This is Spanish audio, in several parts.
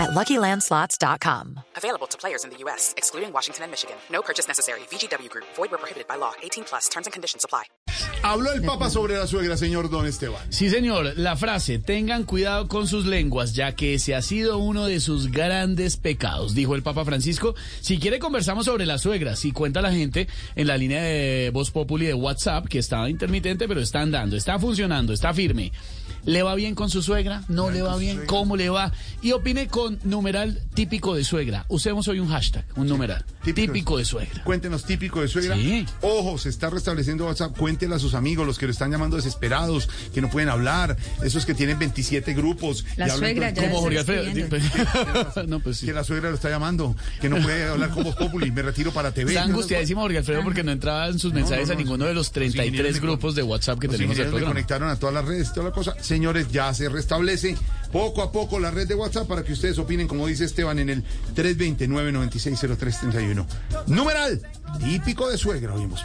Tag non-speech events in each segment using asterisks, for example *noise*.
at LuckyLandSlots.com. Available to players in the U.S., excluding Washington and Michigan. No purchase necessary. VGW Group. Void where prohibited by law. 18 plus. Terms and conditions apply. Habló el Papa sobre la suegra, señor Don Esteban. Sí, señor. La frase, tengan cuidado con sus lenguas, ya que ese ha sido uno de sus grandes pecados, dijo el Papa Francisco. Si quiere, conversamos sobre la suegra. Si cuenta la gente en la línea de Voz Populi de WhatsApp, que estaba intermitente, pero está andando, está funcionando, está firme. ¿Le va bien con su suegra? ¿No le va bien? ¿Cómo le va? Y opine con numeral típico de suegra. Usemos hoy un hashtag, un numeral. Típico, de suegra. Cuéntenos, típico de suegra. Sí. Ojo, se está restableciendo WhatsApp. Cuéntele a sus amigos, los que lo están llamando desesperados, que no pueden hablar, esos que tienen 27 grupos. La y hablan suegra con- ya Como está Jorge Alfredo. escribiendo. *laughs* *laughs* no, pues sí. Que la suegra lo está llamando, que no puede hablar con Voz Populi. Me retiro para TV. Está angustiadísimo Jorge Alfredo porque no entraba en sus mensajes no, a no, ninguno de los los ingenieros 33 me grupos de WhatsApp que tenemos programa. conectaron a todas las redes, toda la cosa. Señores, ya se restablece. Poco a poco la red de WhatsApp para que ustedes opinen, como dice Esteban, en el 329-960331. Numeral, típico de suegra, oímos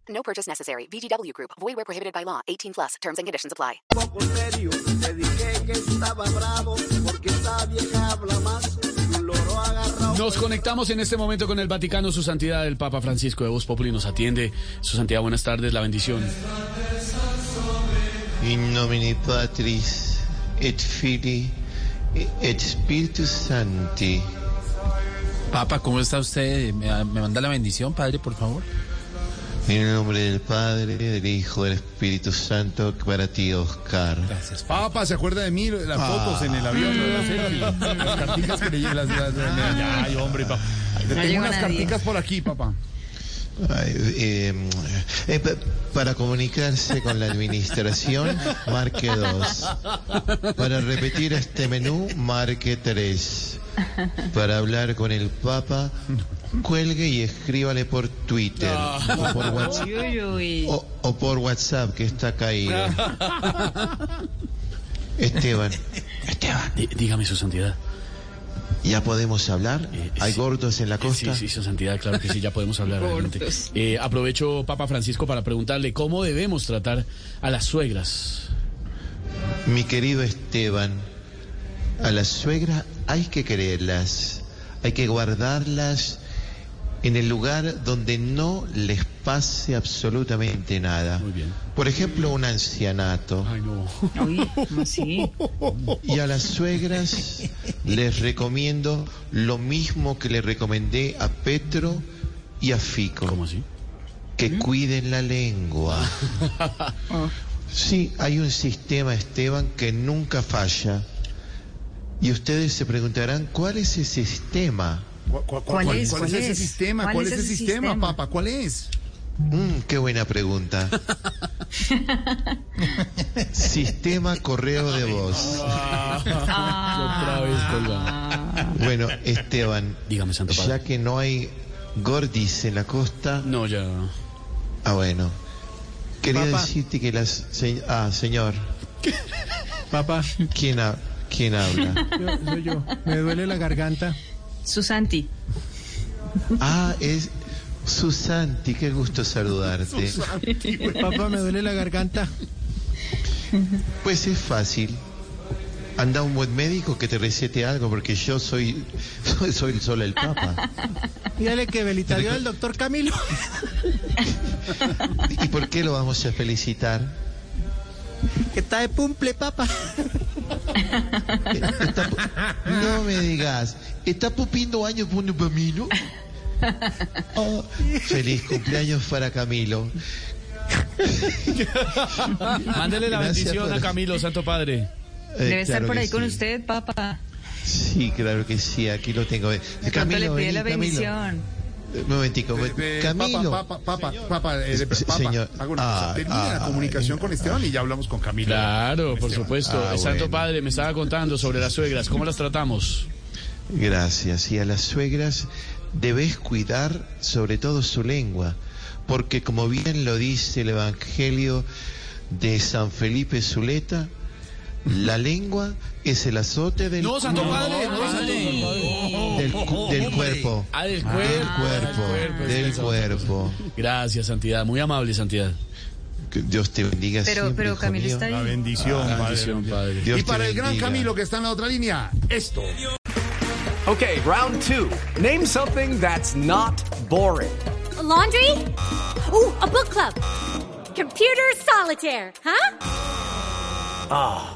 No purchase necessary. VGW Group. Void where prohibited by law. 18 plus. Terms and conditions apply. poco serio. Le dije que estaba bravo porque esta vieja habla más. que Un loro agarrado. Nos conectamos en este momento con el Vaticano. Su Santidad el Papa Francisco de Voz Populi nos atiende. Su Santidad, buenas tardes. La bendición. In nomine Patris et Filii et Spiritus Sancti. Papa, ¿cómo está usted? ¿Me, me manda la bendición, padre, por favor? En el nombre del Padre, del Hijo, del Espíritu Santo, para ti, Oscar. Gracias, Papa. ¿se acuerda de mí? Las fotos en el avión, las, *laughs* las carticas que le llevé. Las, las- las- ay, hombre, papá. Tengo llegó unas nadie. carticas por aquí, papá. Ay, eh, eh, pa- para comunicarse con la administración, marque 2. Para repetir este menú, marque 3. Para hablar con el Papa, cuelgue y escríbale por Twitter o por WhatsApp. Uy, uy. O, o por WhatsApp, que está caído. *laughs* Esteban, Esteban, Dí- Dígame, Su Santidad. ¿ya podemos hablar? Eh, ¿Hay sí. gordos en la costa? Sí, sí, Su Santidad, claro que sí, ya podemos hablar. *laughs* Eh, aprovecho, Papa Francisco, para preguntarle cómo debemos tratar a las suegras. Mi querido Esteban, a las suegras hay que quererlas, hay que guardarlas en el lugar donde no les pase absolutamente nada. Muy bien. Por ejemplo, un ancianato. Ay, no. Uy, ¿cómo así? Y a las suegras les recomiendo lo mismo que le recomendé a Petro y a Fico. ¿Cómo así? que cuiden la lengua. *laughs* Sí, hay un sistema, Esteban, que nunca falla. Y ustedes se preguntarán, ¿cuál es ese sistema? ¿Cuál, cuál- ¿Cuál cuál- es? cuál ¿Cuál ese es? sistema? ¿Cuál ¿Cuál es es ese sistema, sistema? papá? ¿Cuál es? Mm, qué buena pregunta. sistema correo de voz. Otra vez colgado. Bueno, Esteban, Dígame, Santo Padre. ya que no hay gordis en la costa, No, ya. ah, bueno. Quería Papá. decirte que las... se- ah, señor, Papá, ¿quién, ha- quién habla? yo- soy yo. Me duele la garganta. Susanti. Ah, es Susanti, qué gusto saludarte. *laughs* Papá, me duele la garganta. Pues es fácil. Anda un buen médico que te recete algo, porque yo soy, *laughs* soy, soy solo el Papa. Dígale que felicitaría al doctor Camilo. *laughs* ¿Y por qué lo vamos a felicitar? Que está de cumple, papa. Está pu- no me digas, ¿está pupiendo años por un camino? Oh, feliz cumpleaños para Camilo. *laughs* Mándele la Gracias bendición por- a Camilo, Santo Padre. Eh, Debe estar por ahí con sí. usted, papá. Sí, claro que sí, aquí lo tengo. Eh, pronto le pide vení, la Camilo. bendición. Eh, Un momentico, Eh, Camilo. Papa, papa, papa, papa, eh, papa, señor. una cosa, Ah, la ah, comunicación ah, con Esteban y ya hablamos con Camilo. Claro, por Esteban. supuesto. Ah, El Santo bueno. Padre me estaba contando sobre las suegras. ¿Cómo las tratamos? Gracias. Y a las suegras debes cuidar sobre todo su lengua, porque como bien lo dice el Evangelio de San Felipe Zuleta, la lengua es el azote del, No, Santo Padre, no, Santo del, cu- del cuerpo. Ah, del Del cuerpo. cuerpo, cuerpo, del cuerpo. Gracias, Santidad. Muy amable, Santidad. Que Dios te bendiga Pero, siempre, pero hijo Camilo mío. está La ahí. bendición, Ah, padre. bendición, Padre. Dios Y para el gran. Camilo que está en la otra línea, esto. Okay, round two. Name something that's not boring. laundry? Ooh, a book club. Computer solitaire, huh? Ah,